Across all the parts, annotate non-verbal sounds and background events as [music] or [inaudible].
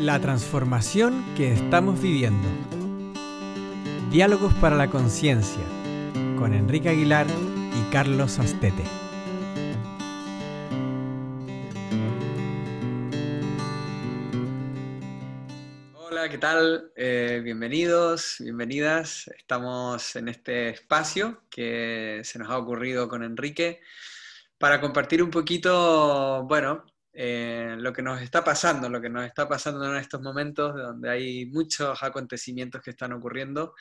La transformación que estamos viviendo. Diálogos para la conciencia con Enrique Aguilar y Carlos Astete. Hola, ¿qué tal? Eh, bienvenidos, bienvenidas. Estamos en este espacio que se nos ha ocurrido con Enrique para compartir un poquito, bueno, eh, lo que nos está pasando, lo que nos está pasando en estos momentos donde hay muchos acontecimientos que están ocurriendo.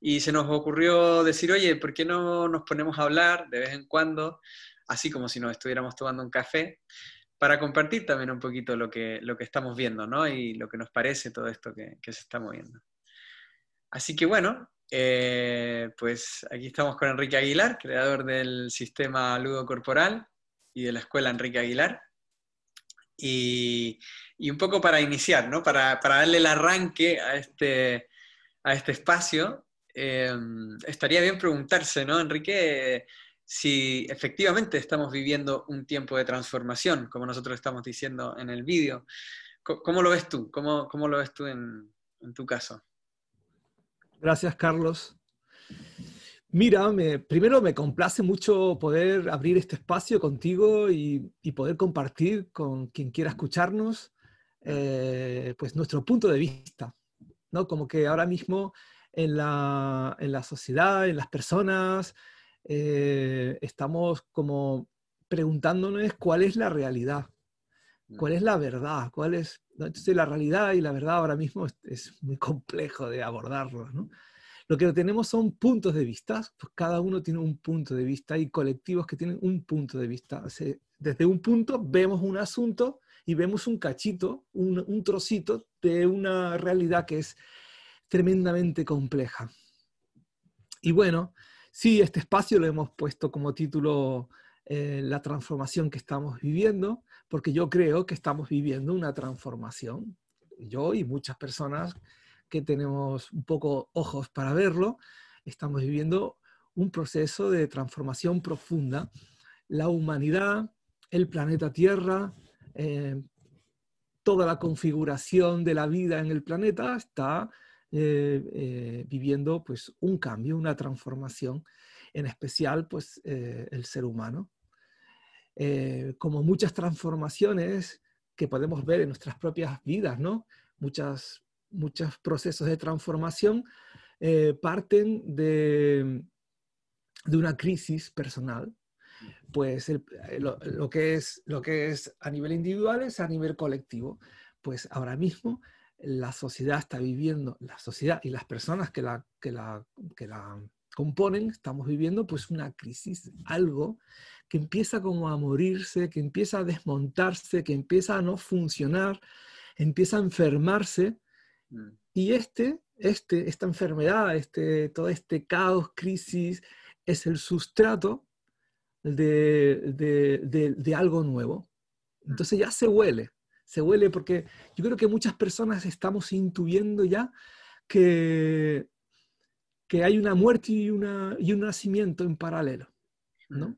Y se nos ocurrió decir, oye, ¿por qué no nos ponemos a hablar de vez en cuando, así como si nos estuviéramos tomando un café, para compartir también un poquito lo que, lo que estamos viendo, ¿no? Y lo que nos parece todo esto que, se está moviendo. Así que bueno, eh, pues aquí estamos con Enrique Aguilar, creador del sistema Ludo Corporal y de la escuela Enrique Aguilar. Y, un poco para iniciar, ¿no? para, darle el arranque a este, a este espacio, em, estaría bien preguntarse, ¿no, Enrique? Si efectivamente estamos viviendo un tiempo de transformación, como nosotros estamos diciendo en el vídeo. ¿Cómo, lo ves tú? ¿Cómo, cómo lo ves tú en, en tu caso? Gracias, Carlos. Mira, primero me complace mucho poder abrir este espacio contigo y, poder compartir con quien quiera escucharnos, eh, pues nuestro punto de vista, ¿no? Como que ahora mismo en la, sociedad, en las personas, eh, estamos como preguntándonos cuál es la realidad, cuál es la verdad, cuál es... Entonces la realidad y la verdad ahora mismo es, es muy complejo de abordarlo, ¿no? Lo que tenemos son puntos de vista, pues cada uno tiene un punto de vista, hay colectivos que tienen un punto de vista. desde un punto vemos un asunto y vemos un cachito, un, trocito de una realidad que es tremendamente compleja. Y bueno, sí, este espacio lo hemos puesto como título eh, La transformación que estamos viviendo, porque yo creo que estamos viviendo una transformación. Yo y muchas personas que tenemos un poco ojos para verlo, estamos viviendo un proceso de transformación profunda. La humanidad, el planeta Tierra, eh, toda la configuración de la vida en el planeta está eh, eh, viviendo pues, un cambio, una transformación, en especial pues, el ser humano. como muchas transformaciones que podemos ver en nuestras propias vidas, ¿no? Muchas muchos procesos de transformación eh, parten de, de, una crisis personal. Pues eh, lo, que es, lo que es a nivel individual es a nivel colectivo. Pues ahora mismo la sociedad está viviendo, la sociedad y las personas que la, que la, que la componen, estamos viviendo pues una crisis, algo que empieza como a morirse, que empieza a desmontarse, que empieza a no funcionar, empieza a enfermarse Mm. Y este, este, esta enfermedad, este, todo este caos, crisis, es el sustrato de, algo nuevo. Entonces ya se huele, se huele porque yo creo que muchas personas estamos intuyendo ya que, que hay una muerte y, una, y un nacimiento en paralelo. ¿no? Mm.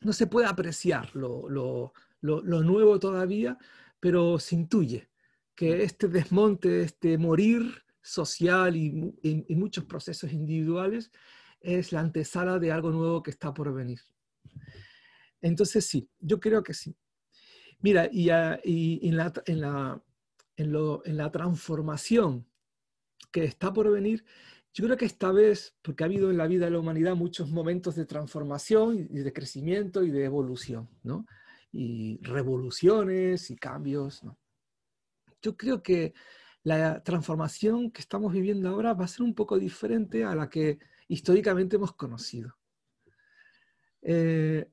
no se puede apreciar lo, lo, lo nuevo todavía, pero se intuye que este desmonte, este morir social y, muchos procesos individuales es la antesala de algo nuevo que está por venir. Entonces sí, yo creo que sí. Mira, y, en, la, en, la, en, la, transformación que está por venir, yo creo que esta vez, porque ha habido en la vida de la humanidad muchos momentos de transformación y de crecimiento y de evolución, ¿no? Y revoluciones y cambios, ¿no? Yo creo que la transformación que estamos viviendo ahora va a ser un poco diferente a la que históricamente hemos conocido. Eh,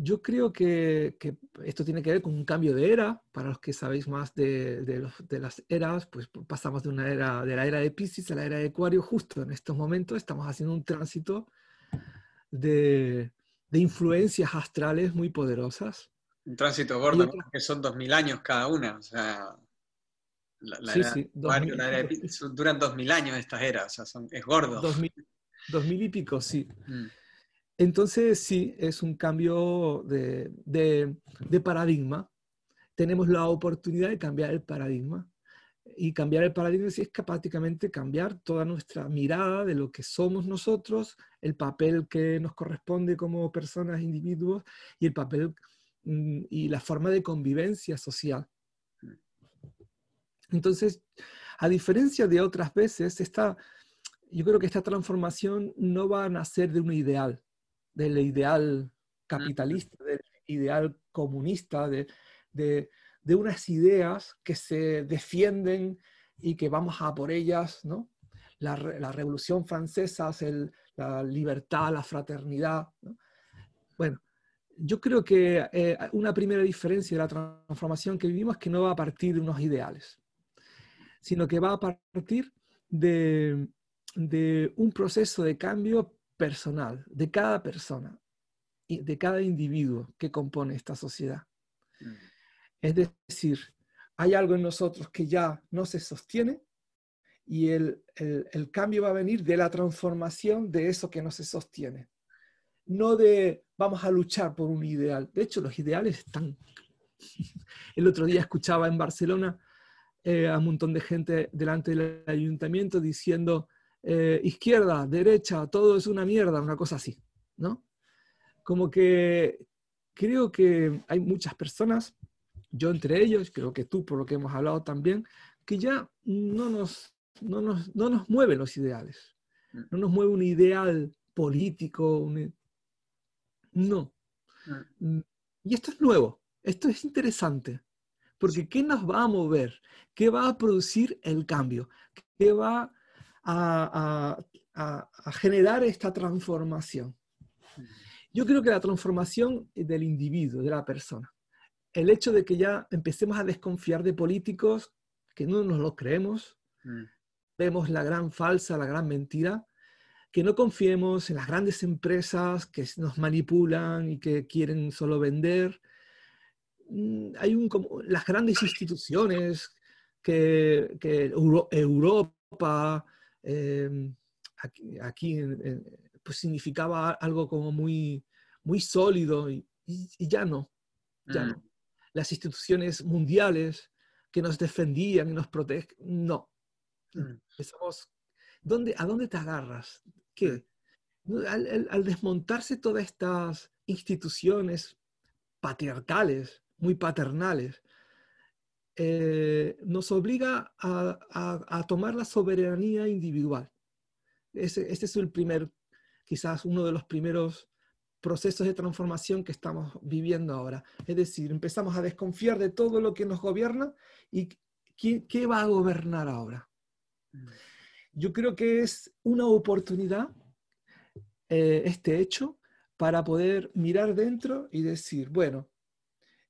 yo creo que, esto tiene que ver con un cambio de era. Para los que sabéis más de, las eras, pues pasamos de una era de la era de Pisces a la era de Acuario. Justo en estos momentos estamos haciendo un tránsito de, influencias astrales muy poderosas. Un tránsito gordo, que son 2000 años cada una. O sea, la, sí, sí, duran 2000 años estas eras, o sea, es gordo. 2000, y pico, sí. Mm. Entonces, sí, es un cambio de, de, paradigma tenemos la oportunidad de cambiar el paradigma. Y cambiar el paradigma es prácticamente cambiar toda nuestra mirada de lo que somos nosotros, el papel que nos corresponde como personas, individuos, y el papel y la forma de convivencia social. Entonces, a diferencia de otras veces, esta, yo creo que esta transformación no va a nacer de un ideal, del ideal capitalista, del ideal comunista, de, de, unas ideas que se defienden y que vamos a por ellas, ¿no? La, Revolución Francesa, el, la libertad, la fraternidad. Bueno, yo creo que eh, una primera diferencia de la transformación que vivimos es que no va a partir de unos ideales, sino que va a partir de, de un proceso de cambio personal, de cada persona, y de cada individuo que compone esta sociedad. Mm. Es decir, hay algo en nosotros que ya no se sostiene y el, cambio va a venir de la transformación de eso que no se sostiene. No de vamos a luchar por un ideal. De hecho, los ideales están... [laughs] El otro día escuchaba en Barcelona eh, a un montón de gente delante del ayuntamiento diciendo eh, izquierda, derecha, todo es una mierda, una cosa así, ¿no? Como que creo que hay muchas personas yo entre ellos, creo que tú, por lo que hemos hablado también, que ya no nos, no nos, no nos mueven los ideales. No nos mueve un ideal político. No. Mm. Mm, y esto es nuevo, esto es interesante, porque ¿qué nos va a mover? ¿Qué va a producir el cambio? ¿Qué va a, a, a generar esta transformación? Yo creo que la transformación del individuo, de la persona el hecho de que ya empecemos a desconfiar de políticos, que no nos lo creemos, mm. vemos la gran falsa, la gran mentira, que no confiemos en las grandes empresas que nos manipulan y que quieren solo vender. Mm, hay un, como, las grandes instituciones que, Europa, em, aquí, pues significaba algo como muy, muy sólido y, ya no, ya mm. no las instituciones mundiales que nos defendían y nos protegen. No. Mm. ¿Dónde, ¿A dónde te agarras? ¿Qué? Mm. Al, desmontarse todas estas instituciones patriarcales, muy paternales, eh, nos obliga a, tomar la soberanía individual. Ese, este es el primer, quizás uno de los primeros procesos de transformación que estamos viviendo ahora. Es decir, empezamos a desconfiar de todo lo que nos gobierna y ¿qué, va a gobernar ahora? Mm. Yo creo que es una oportunidad eh, este hecho para poder mirar dentro y decir, bueno,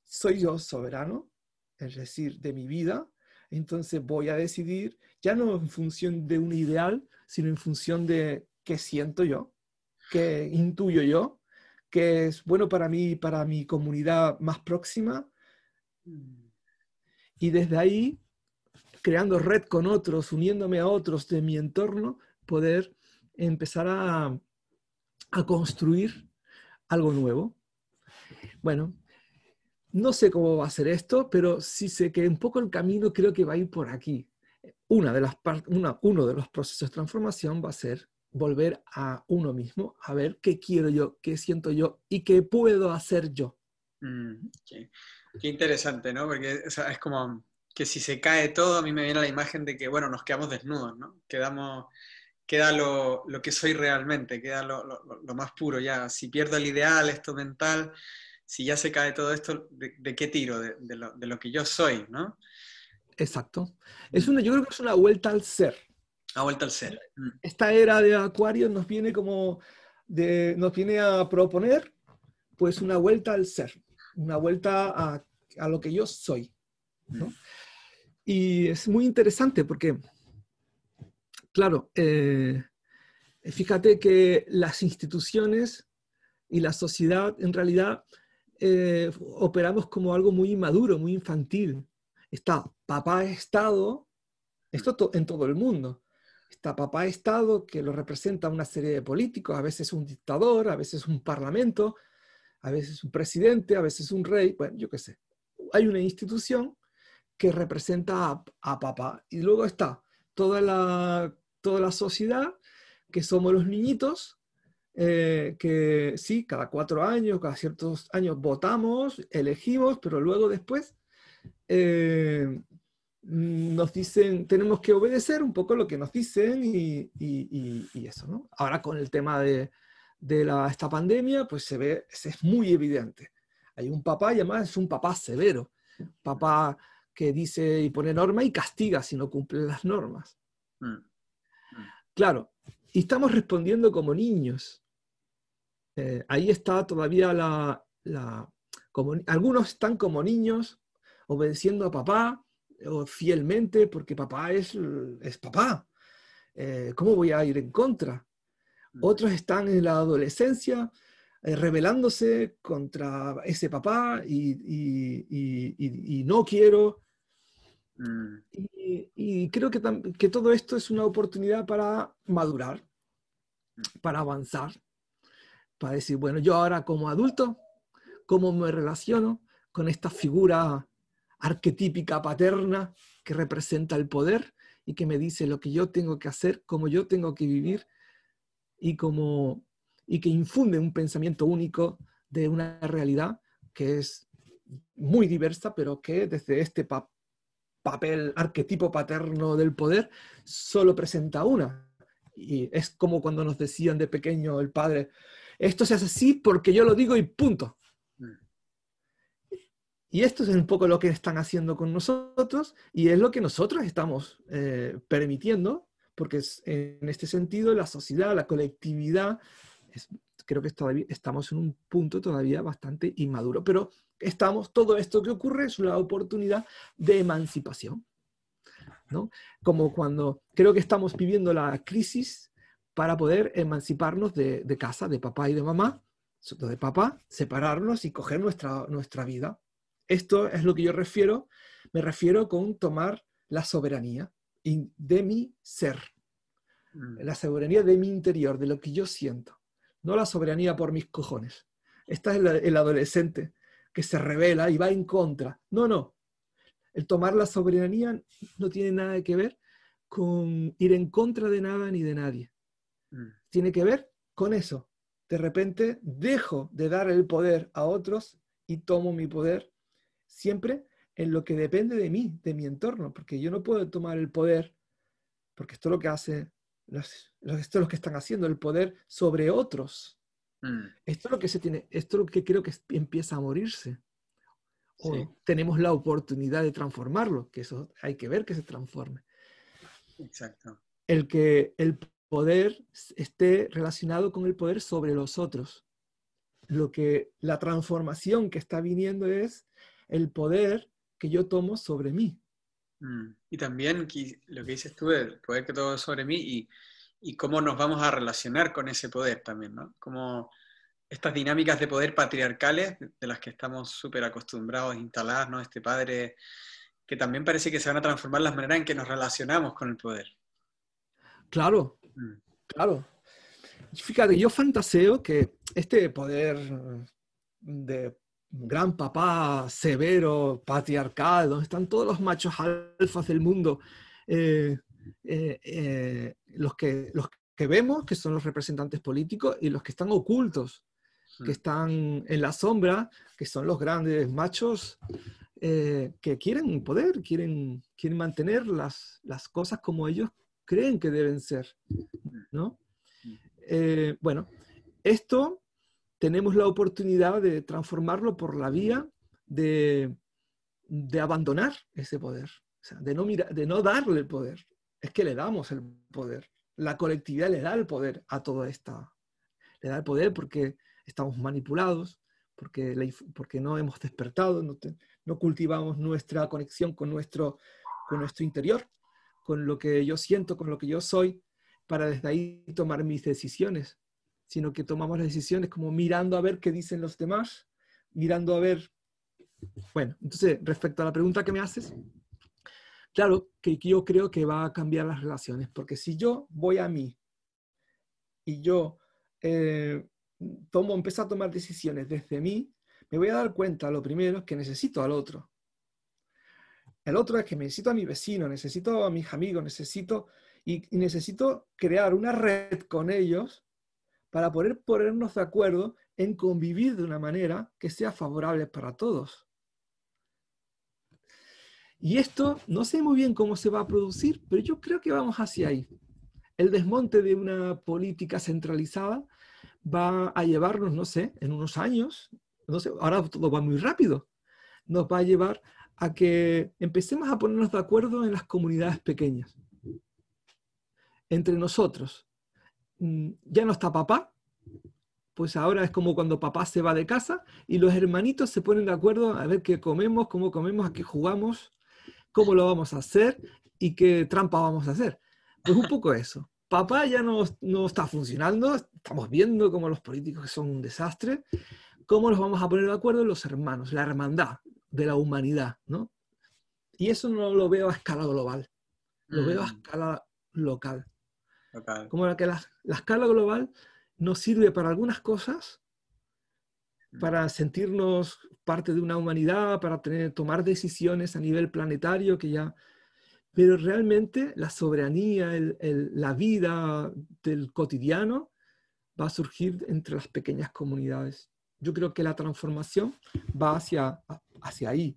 soy yo soberano, es decir, de mi vida, entonces voy a decidir ya no en función de un ideal, sino en función de qué siento yo, qué intuyo yo, que es bueno para mí, para mi comunidad más próxima. Y desde ahí, creando red con otros, uniéndome a otros de mi entorno, poder empezar a, a construir algo nuevo. Bueno, no sé cómo va a ser esto, pero sí sé que un poco el camino creo que va a ir por aquí. Una de las una, uno de los procesos de transformación va a ser volver a uno mismo, a ver qué quiero yo, qué siento yo y qué puedo hacer yo. Mm, qué, interesante, ¿no? Porque es como que si se cae todo, a mí me viene la imagen de que, bueno, nos quedamos desnudos, ¿no? Quedamos, queda lo, que soy realmente, queda lo, más puro ya. Si pierdo el ideal, esto mental, si ya se cae todo esto, ¿de, qué tiro? De, lo, que yo soy, ¿no? Exacto. Es una, yo creo que es una vuelta al ser. Vuelta al ser. Mm. Esta era de Acuario nos viene como de, nos viene a proponer pues una vuelta al ser, una vuelta a, a lo que yo soy. ¿no? Mm. Y es muy interesante porque, claro, eh, fíjate que las instituciones y la sociedad en realidad eh, operamos como algo muy inmaduro, muy infantil. Está papá Estado, esto en todo el mundo. Está papá Estado, que lo representa una serie de políticos, a veces un dictador, a veces un parlamento, a veces un presidente, a veces un rey, bueno, yo qué sé, hay una institución que representa a, papá. Y luego está toda la, toda la sociedad, que somos los niñitos, eh, que sí, cada cuatro años, cada ciertos años votamos, elegimos, pero luego después eh, nos dicen, tenemos que obedecer un poco lo que nos dicen y, y, eso, ¿no? Ahora con el tema de, de la, esta pandemia, pues se ve, es muy evidente. Hay un papá y además es un papá severo, papá que dice y pone norma y castiga si no cumple las normas. Mm. Mm. Claro, y estamos respondiendo como niños. Eh, ahí está todavía la, la como, algunos están como niños obedeciendo a papá o fielmente porque papá es, es papá. Eh, ¿Cómo voy a ir en contra? Mm. Otros están en la adolescencia eh, rebelándose contra ese papá y, y, y, no quiero Mm. Y, creo que, que, todo esto es una oportunidad para madurar, para avanzar, para decir, bueno, yo ahora como adulto, ¿cómo me relaciono con esta figura arquetípica paterna que representa el poder y que me dice lo que yo tengo que hacer, cómo yo tengo que vivir y, como, y que infunde un pensamiento único de una realidad que es muy diversa, pero que desde este papel papel arquetipo paterno del poder, solo presenta una. Y es como cuando nos decían de pequeño el padre, esto se hace así porque yo lo digo y punto. Mm. Y esto es un poco lo que están haciendo con nosotros y es lo que nosotros estamos eh, permitiendo, porque en este sentido la sociedad, la colectividad, creo que todavía estamos en un punto todavía bastante inmaduro, pero estamos, todo esto que ocurre es una oportunidad de emancipación. ¿no? Como cuando creo que estamos viviendo la crisis para poder emanciparnos de, casa, de papá y de mamá, de papá, separarnos y coger nuestra, nuestra vida. Esto es lo que yo refiero, me refiero con tomar la soberanía de mi ser, mm. la soberanía de mi interior, de lo que yo siento, no la soberanía por mis cojones. Esta es el adolescente que se revela y va en contra. No, no. El tomar la soberanía no tiene nada que ver con ir en contra de nada ni de nadie. Mm. Tiene que ver con eso. De repente dejo de dar el poder a otros y tomo mi poder siempre en lo que depende de mí, de mi entorno, porque yo no puedo tomar el poder, porque esto es lo que hace, esto es lo que están haciendo, el poder sobre otros. Mm. Esto es lo que se tiene, esto es lo que creo que empieza a morirse. O tenemos la oportunidad de transformarlo, que eso hay que ver que se transforme. Exacto. El que el poder esté relacionado con el poder sobre los otros. Lo que la transformación que está viniendo es el poder que yo tomo sobre mí. Mm. Y también lo que dices tú, el poder que tomo sobre mí y y cómo nos vamos a relacionar con ese poder también, ¿no? Como estas dinámicas de poder patriarcales de las que estamos súper acostumbrados a instalar, ¿no? Este padre que también parece que se van a transformar las maneras en que nos relacionamos con el poder. Claro, mm. claro. Fíjate, yo fantaseo que este poder de gran papá severo, patriarcal, donde están todos los machos alfas del mundo, eh, eh, eh, los, que, los que vemos, que son los representantes políticos, y los que están ocultos, que mm. están en la sombra, que son los grandes machos que quieren poder, quieren, quieren mantener las, las cosas como ellos creen que deben ser. ¿no? Mm. bueno, esto tenemos la oportunidad de transformarlo por la vía de, de abandonar ese poder, de, no de no darle el poder, es que le damos el poder. La colectividad le da el poder a toda esta. Le da el poder porque estamos manipulados, porque, porque no hemos despertado, no, no, cultivamos nuestra conexión con nuestro, con nuestro interior, con lo que yo siento, con lo que yo soy, para desde ahí tomar mis decisiones, sino que tomamos las decisiones como mirando a ver qué dicen los demás, mirando a ver... Bueno, entonces, respecto a la pregunta que me haces, Claro que yo creo que va a cambiar las relaciones, porque si yo voy a mí y yo eh, tomo, empiezo a tomar decisiones desde mí, me voy a dar cuenta, lo primero, que necesito al otro. El otro es que necesito a mi vecino, necesito a mis amigos, necesito y, necesito crear una red con ellos para poder ponernos de acuerdo en convivir de una manera que sea favorable para todos. Y esto no sé muy bien cómo se va a producir, pero yo creo que vamos hacia ahí. El desmonte de una política centralizada va a llevarnos, no sé, en unos años, no sé, ahora todo va muy rápido, nos va a llevar a que empecemos a ponernos de acuerdo en las comunidades pequeñas, entre nosotros. Mm, ya no está papá, pues ahora es como cuando papá se va de casa y los hermanitos se ponen de acuerdo a ver qué comemos, cómo comemos, a qué jugamos, cómo lo vamos a hacer y qué trampa vamos a hacer. Pues un poco eso. Papá ya no, no está funcionando, estamos viendo cómo los políticos son un desastre, cómo los vamos a poner de acuerdo los hermanos, la hermandad de la humanidad, ¿no? Y eso no lo veo a escala global, lo veo a mm. escala local. Como que la, la, escala global nos sirve para algunas cosas, mm. para sentirnos parte de una humanidad, para tener, tomar decisiones a nivel planetario que ya... Pero realmente la soberanía, la vida del cotidiano va a surgir entre las pequeñas comunidades. Yo creo que la transformación va hacia, hacia ahí,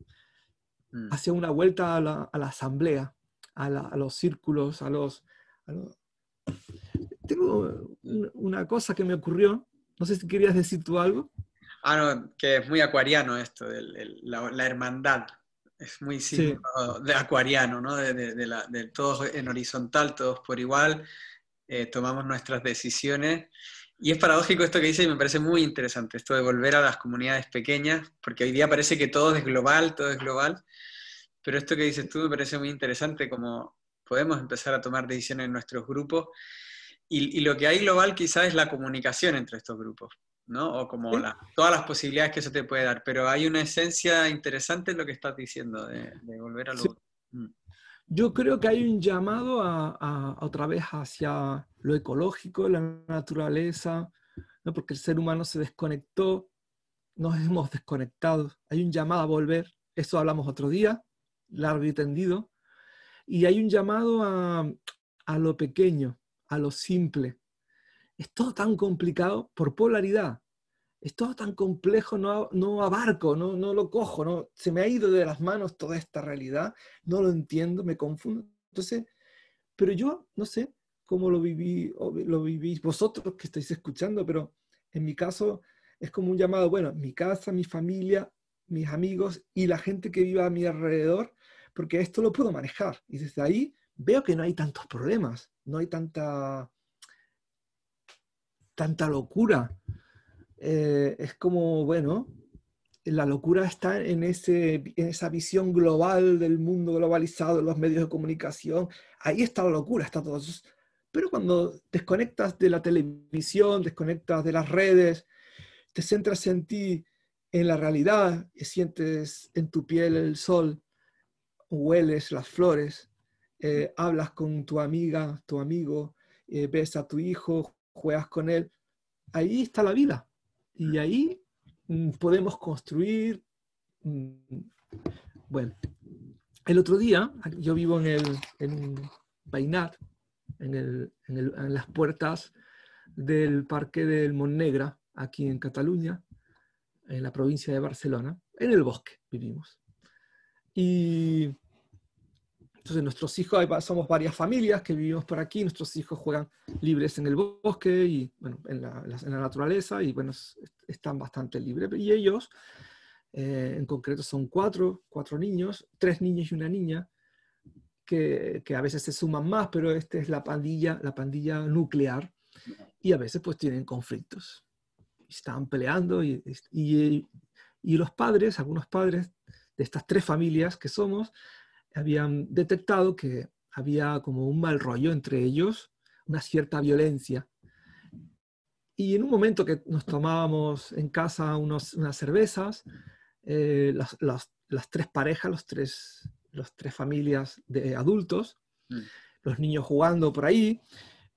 mm. hacia una vuelta a la, asamblea, a, los círculos, a los, Tengo una cosa que me ocurrió, no sé si querías decir tú algo. Ah, no, que es muy acuariano esto, la, hermandad. Es muy de acuariano, ¿no? De, todos en horizontal, todos por igual, eh, tomamos nuestras decisiones y es paradójico esto que dice y me parece muy interesante, esto de volver a las comunidades pequeñas, porque hoy día parece que todo es global, todo es global, pero esto que dices tú me parece muy interesante, como podemos empezar a tomar decisiones en nuestros grupos, y, lo que hay global quizás es la comunicación entre estos grupos, ¿no? O como todas las posibilidades que eso te puede dar, pero hay una esencia interesante en lo que estás diciendo, de, volver a lo... Mm. Yo creo que hay un llamado a, otra vez hacia lo ecológico, la naturaleza, ¿no? porque el ser humano se desconectó, nos hemos desconectado. Hay un llamado a volver, eso hablamos otro día, largo y tendido, y hay un llamado a, a lo pequeño, a lo simple. Es todo tan complicado por polaridad es todo tan complejo, no, no abarco, no, no lo cojo, no, se me ha ido de las manos toda esta realidad, no lo entiendo, me confundo. Entonces, pero yo no sé cómo lo viví, lo vivís vosotros que estáis escuchando, pero en mi caso es como un llamado, bueno, mi casa, mi familia, mis amigos y la gente que viva a mi alrededor, porque esto lo puedo manejar. Y desde ahí veo que no hay tantos problemas, no hay tanta, tanta locura. Eh, es como, bueno, la locura está en, ese, en esa visión global del mundo globalizado, los medios de comunicación. Ahí está la locura, está todo eso. Pero cuando desconectas de la televisión, desconectas de las redes, te centras en ti, en la realidad, y sientes en tu piel el sol, hueles las flores, eh, hablas con tu amiga, tu amigo, eh, ves a tu hijo, juegas con él, ahí está la vida. Y ahí mm, podemos construir, mm, bueno, el otro día, yo vivo en, el, en Bainat, en, el, en, las puertas del Parque del Montnegra, aquí en Cataluña, en la provincia de Barcelona, en el bosque vivimos. Y entonces nuestros hijos, somos varias familias que vivimos por aquí, nuestros hijos juegan libres en el bosque y bueno, en, la, naturaleza y bueno, están bastante libres. Y ellos, eh, en concreto, son cuatro, cuatro niños, tres niños y una niña, que, que, a veces se suman más, pero esta es la pandilla, la pandilla nuclear y a veces pues tienen conflictos. Están peleando y, y, y los padres, algunos padres de estas tres familias que somos, habían detectado que había como un mal rollo entre ellos, una cierta violencia. Y en un momento que nos tomábamos en casa unos, unas cervezas, eh, las, las, las, tres parejas, los tres, los tres familias de adultos, mm. los niños jugando por ahí,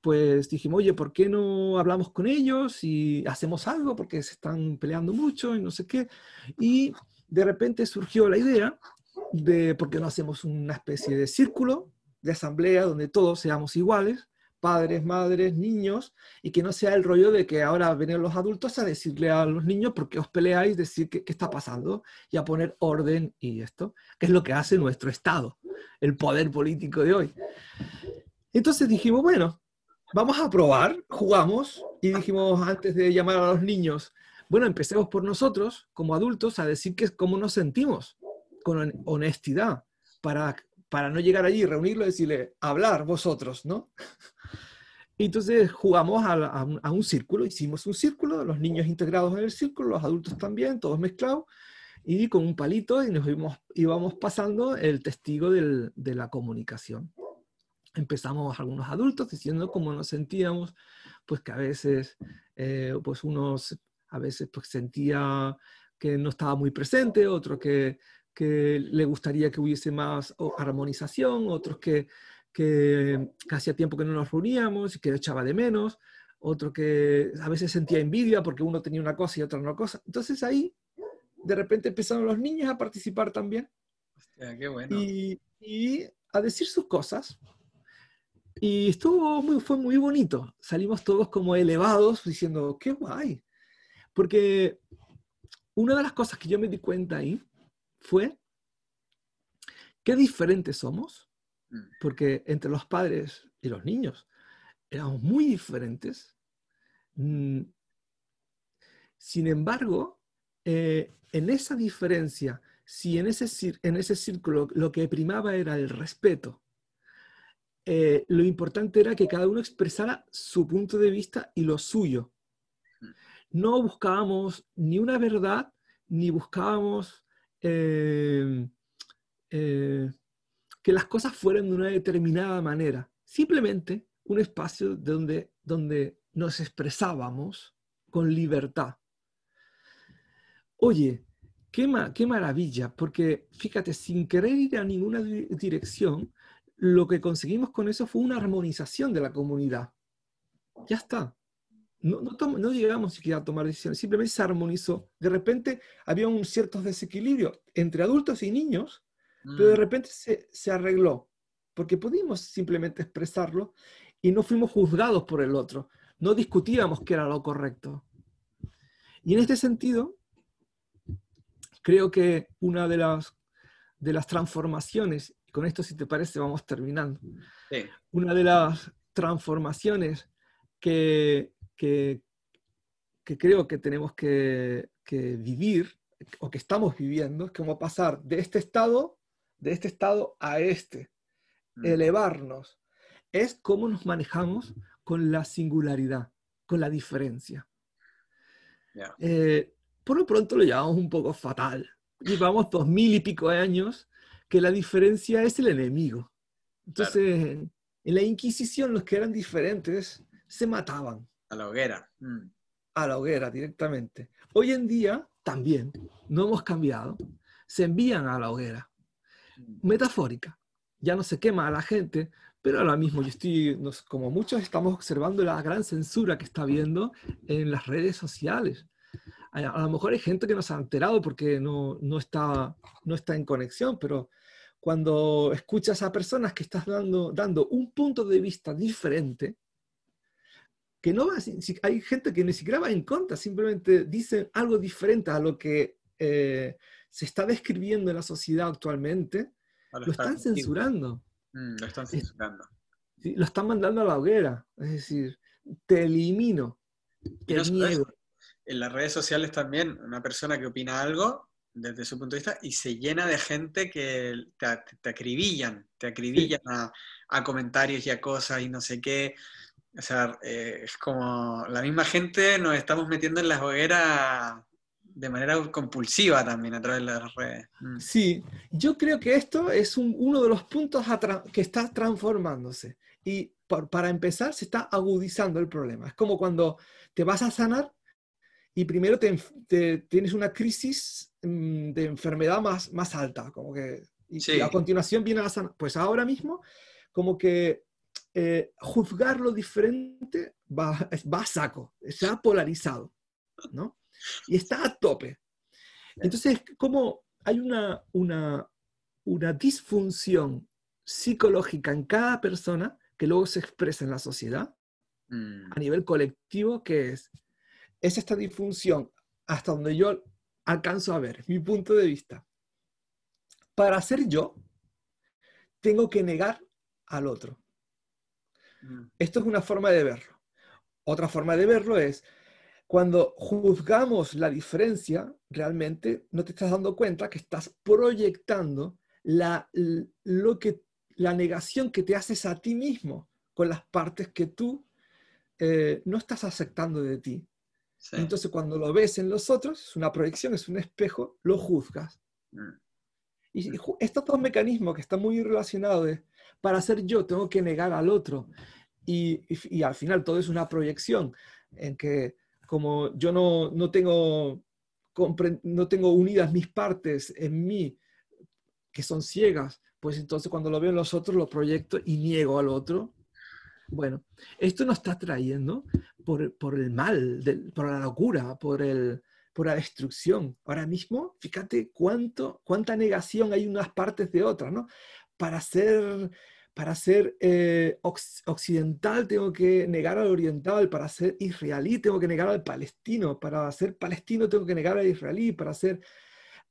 pues dijimos, oye, ¿por qué no hablamos con ellos y hacemos algo? Porque se están peleando mucho y no sé qué. Y de repente surgió la idea de por qué no hacemos una especie de círculo de asamblea donde todos seamos iguales, padres, madres, niños, y que no sea el rollo de que ahora vienen los adultos a decirle a los niños por qué os peleáis, decir qué, qué está pasando y a poner orden y esto, que es lo que hace nuestro Estado, el poder político de hoy. Entonces dijimos, bueno, vamos a probar, jugamos y dijimos antes de llamar a los niños, bueno, empecemos por nosotros como adultos a decir que, cómo nos sentimos con honestidad para, para no llegar allí, reunirlo y decirle, hablar vosotros, ¿no? [laughs] Y entonces jugamos a, un, círculo, hicimos un círculo, los niños integrados en el círculo, los adultos también, todos mezclados, y con un palito y nos íbamos, íbamos pasando el testigo del, de la comunicación. Empezamos algunos adultos diciendo cómo nos sentíamos, pues que a veces, eh, pues unos a veces pues sentía que no estaba muy presente, otros que, que le gustaría que hubiese más armonización, otros que que, hacía tiempo que no nos reuníamos y que echaba de menos, otro que a veces sentía envidia porque uno tenía una cosa y otro una cosa. Entonces ahí de repente empezaron los niños a participar también. qué bueno. y, a decir sus cosas. Y estuvo muy, fue muy bonito. Salimos todos como elevados diciendo, qué guay. Porque una de las cosas que yo me di cuenta ahí fue qué diferentes somos Mm. porque entre los padres y los niños éramos muy diferentes. Mm. Sin embargo, eh, en esa diferencia, si en ese, en ese círculo lo que primaba era el respeto, eh, lo importante era que cada uno expresara su punto de vista y lo suyo. No buscábamos ni una verdad, ni buscábamos eh, que las cosas fueran de una determinada manera, simplemente un espacio donde, donde nos expresábamos con libertad. Oye, qué, qué maravilla, porque fíjate, sin querer ir a ninguna dirección, lo que conseguimos con eso fue una armonización de la comunidad. Ya está. No, no, llegamos siquiera a tomar decisiones, simplemente se armonizó. De repente había un cierto desequilibrio entre adultos y niños pero de mm. repente se, se arregló, porque pudimos simplemente expresarlo y no fuimos juzgados por el otro, no discutíamos qué era lo correcto. Y en este sentido, creo que una de las, de las transformaciones, y con esto si te parece vamos terminando, una de las transformaciones que, que, que creo que tenemos que, que, vivir o que estamos viviendo es como pasar de este estado de este estado a este, mm. elevarnos, es cómo nos manejamos con la singularidad, con la diferencia. Eh, por lo pronto lo llamamos un poco fatal. Llevamos dos mil y pico de años que la diferencia es el enemigo. Entonces, en la Inquisición los que eran diferentes se mataban. A la hoguera. Mm. A la hoguera directamente. Hoy en día también, no hemos cambiado, se envían a la hoguera metafórica. Ya no se quema a la gente, pero ahora mismo yo estoy, como muchos estamos observando la gran censura que está habiendo en las redes sociales. A, lo mejor hay gente que no se ha enterado porque no, no, está, no está en conexión, pero cuando escuchas a personas que estás dando, dando un punto de vista diferente, que no va, hay gente que ni siquiera va en contra, simplemente dicen algo diferente a lo que eh, se está describiendo en la sociedad actualmente, lo, están censurando. Mm, lo están censurando. lo están mandando a la hoguera. Es decir, te elimino. Te niego. En las redes sociales también, una persona que opina algo desde su punto de vista y se llena de gente que te, acribillan, te acribillan a, comentarios y a cosas y no sé qué. O sea, eh, es como la misma gente nos estamos metiendo en las hogueras de manera compulsiva también a través de las redes. Mm. Sí, yo creo que esto es uno de los puntos que está transformándose. Y para empezar, se está agudizando el problema. Es como cuando te vas a sanar y primero te, tienes una crisis mm, de enfermedad más, más alta, como que, y, a continuación viene la sana. Pues ahora mismo, como que eh, juzgar lo diferente va, va a saco, se ha polarizado, ¿no? y está a tope. Entonces, como hay una, una, una disfunción psicológica en cada persona que luego se expresa en la sociedad Mm. a nivel colectivo, que es, es esta disfunción hasta donde yo alcanzo a ver, mi punto de vista. Para ser yo, tengo que negar al otro. Mm. Esto es una forma de verlo. Otra forma de verlo es cuando juzgamos la diferencia, realmente no te estás dando cuenta que estás proyectando la, lo que, la negación que te haces a ti mismo con las partes que tú eh, no estás aceptando de ti. Sí. Entonces cuando lo ves en los otros, es una proyección, es un espejo, lo juzgas. Mm. Y estos dos mecanismos que están muy relacionados, para ser yo tengo que negar al otro. Y, al final todo es una proyección en que como yo no, no, tengo, no tengo unidas mis partes en mí, que son ciegas, pues entonces cuando lo veo en los otros lo proyecto y niego al otro. Bueno, esto nos está trayendo por, por el mal, del- por la locura, por, el, por la destrucción. Ahora mismo, fíjate cuánto, cuánta negación hay unas partes de otras, ¿no? Para ser, para ser eh, occidental tengo que negar al oriental, para ser israelí tengo que negar al palestino, para ser palestino tengo que negar al israelí, para ser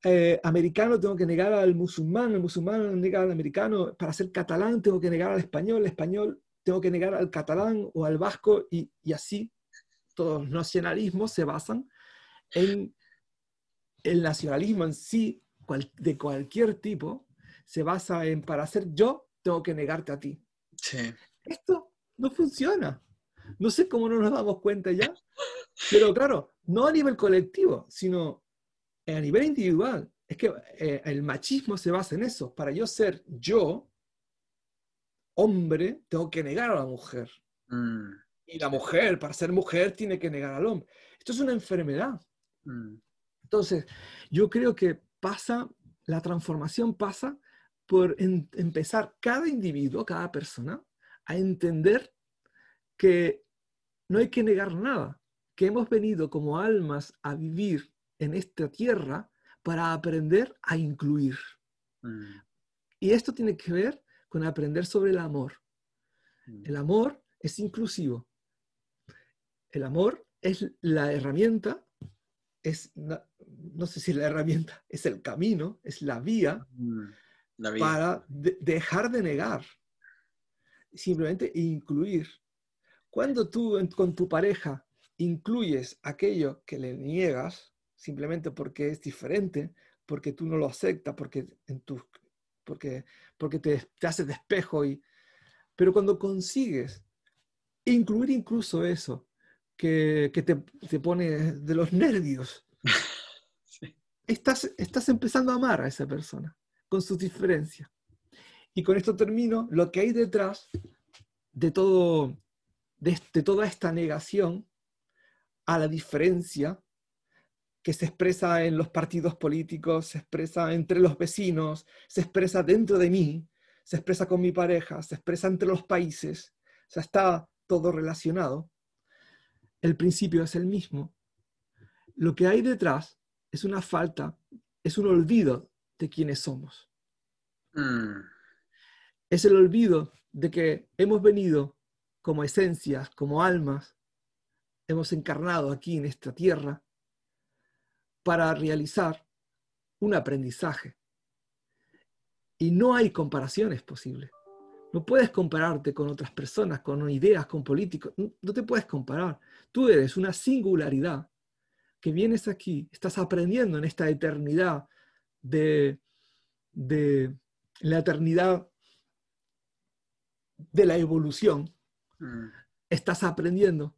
eh, americano tengo que negar al musulmán, el musulmán nega al americano, para ser catalán tengo que negar al español, el español tengo que negar al catalán o al vasco y, y así todos los nacionalismos se basan el nacionalismo en sí, cual- de cualquier tipo, se basa en para ser yo, tengo que negarte a ti. Sí. Esto no funciona. No sé cómo no nos damos cuenta ya, pero claro, no a nivel colectivo, sino a nivel individual. Es que eh, el machismo se basa en eso. Para yo ser yo, hombre, tengo que negar a la mujer. Mm. Y la mujer, para ser mujer, tiene que negar al hombre. Esto es una enfermedad. Mm. Entonces, yo creo que pasa, la transformación pasa por en- empezar cada individuo, cada persona, a entender que no hay que negar nada, que hemos venido como almas a vivir en esta tierra para aprender a incluir. Mm. Y esto tiene que ver con aprender sobre el amor. Mm. El amor es inclusivo. El amor es la herramienta, es, no, no sé si la herramienta, es el camino, es la vía Mm. La para de- dejar de negar, simplemente incluir. Cuando tú en- con tu pareja incluyes aquello que le niegas, simplemente porque es diferente, porque tú no lo aceptas, porque, en tu, porque, porque te, te hace de espejo, y, pero cuando consigues incluir incluso eso, que, que te, te pone de los nervios, [laughs] Sí. estás, estás empezando a amar a esa persona con sus diferencias. Y con esto termino, lo que hay detrás de, todo, de, de toda esta negación a la diferencia que se expresa en los partidos políticos, se expresa entre los vecinos, se expresa dentro de mí, se expresa con mi pareja, se expresa entre los países, o sea, está todo relacionado. El principio es el mismo. Lo que hay detrás es una falta, es un olvido de quiénes somos. Mm. Es el olvido de que hemos venido como esencias, como almas, hemos encarnado aquí en esta tierra para realizar un aprendizaje. Y no hay comparaciones posibles. No puedes compararte con otras personas, con ideas, con políticos. No no te puedes comparar. Tú eres una singularidad que vienes aquí, estás aprendiendo en esta eternidad de, de la eternidad de la evolución, Mm. estás aprendiendo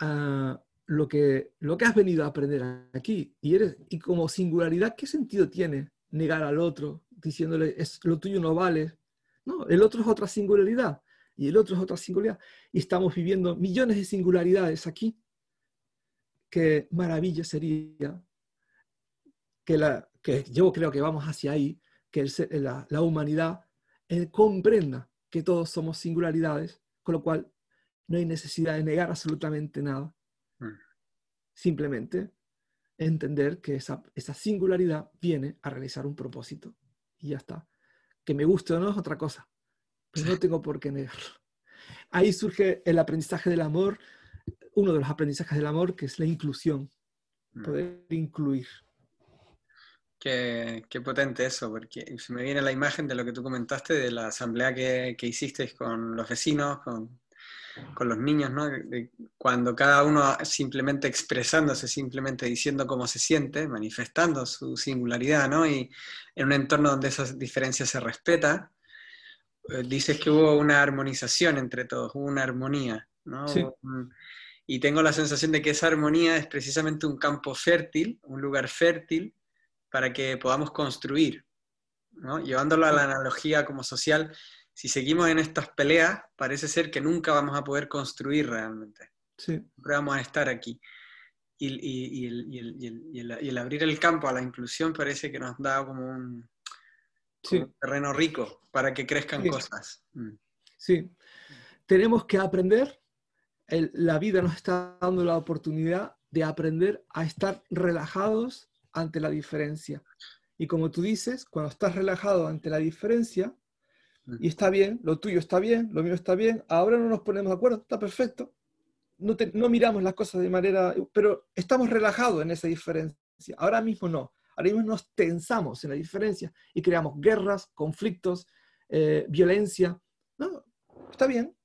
ah, lo, que, lo que has venido a aprender aquí. Y, eres, y como singularidad, ¿qué sentido tiene negar al otro diciéndole es, lo tuyo no vale? No, el otro es otra singularidad y el otro es otra singularidad. Y estamos viviendo millones de singularidades aquí. Qué maravilla sería que, la, que yo creo que vamos hacia ahí, que el la, la humanidad eh, comprenda que todos somos singularidades, con lo cual no hay necesidad de negar absolutamente nada. Mm. Simplemente entender que esa, esa singularidad viene a realizar un propósito y ya está. Que me guste o no es otra cosa, pero no tengo por qué negarlo. Ahí surge el aprendizaje del amor, uno de los aprendizajes del amor, que es la inclusión, mm. poder incluir. Qué, potente eso, porque se me viene la imagen de lo que tú comentaste de la asamblea que, que hicisteis con los vecinos, con, con los niños, ¿no? cuando cada uno simplemente expresándose, simplemente diciendo cómo se siente, manifestando su singularidad, ¿no? Y en un entorno donde esa diferencia se respeta, dices que hubo una armonización entre todos, hubo una armonía, ¿no? y tengo la sensación de que esa armonía es precisamente un campo fértil, un lugar fértil para que podamos construir, ¿no? Llevándolo a la analogía como social, si seguimos en estas peleas, parece ser que nunca vamos a poder construir realmente. Sí. Siempre vamos a estar aquí. Y, el, abrir el campo a la inclusión parece que nos da como un, terreno rico para que crezcan cosas. Mm. Sí, tenemos que aprender, la vida nos está dando la oportunidad de aprender a estar relajados ante la diferencia. Y como tú dices, cuando estás relajado ante la diferencia, y está bien, lo tuyo está bien, lo mío está bien, ahora no nos ponemos de acuerdo, está perfecto. No, no miramos las cosas de manera, pero estamos relajados en esa diferencia. Ahora mismo no, ahora mismo nos tensamos en la diferencia y creamos guerras, conflictos, eh, violencia. No, está bien,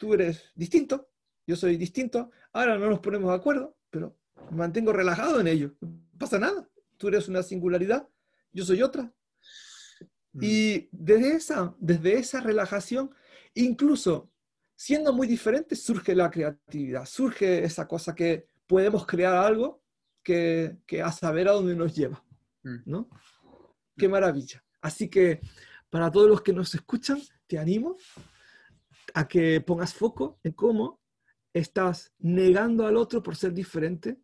tú eres distinto, yo soy distinto, ahora no nos ponemos de acuerdo, pero me mantengo relajado en ello, no pasa nada. Tú eres una singularidad, yo soy otra, Mm. Y desde esa, desde esa relajación, incluso siendo muy diferentes, surge la creatividad, surge esa cosa que podemos crear algo que, que a saber a dónde nos lleva. Mm. ¿no? Qué maravilla. Así que para todos los que nos escuchan, te animo a que pongas foco en cómo estás negando al otro por ser diferente,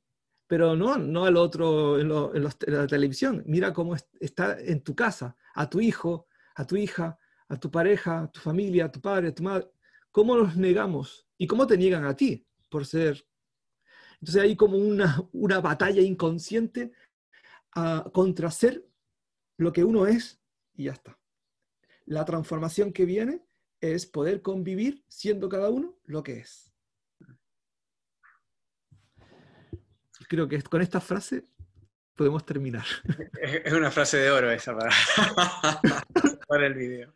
pero no, no al otro en, la televisión. Mira cómo está en tu casa, a tu hijo, a tu hija, a tu pareja, a tu familia, a tu padre, a tu madre. ¿Cómo los negamos? ¿Y cómo te niegan a ti por ser? Entonces hay como una, una batalla inconsciente a, contra ser lo que uno es y ya está. La transformación que viene es poder convivir siendo cada uno lo que es. creo que con esta frase podemos terminar. Es una frase de oro esa para, [laughs] para el video.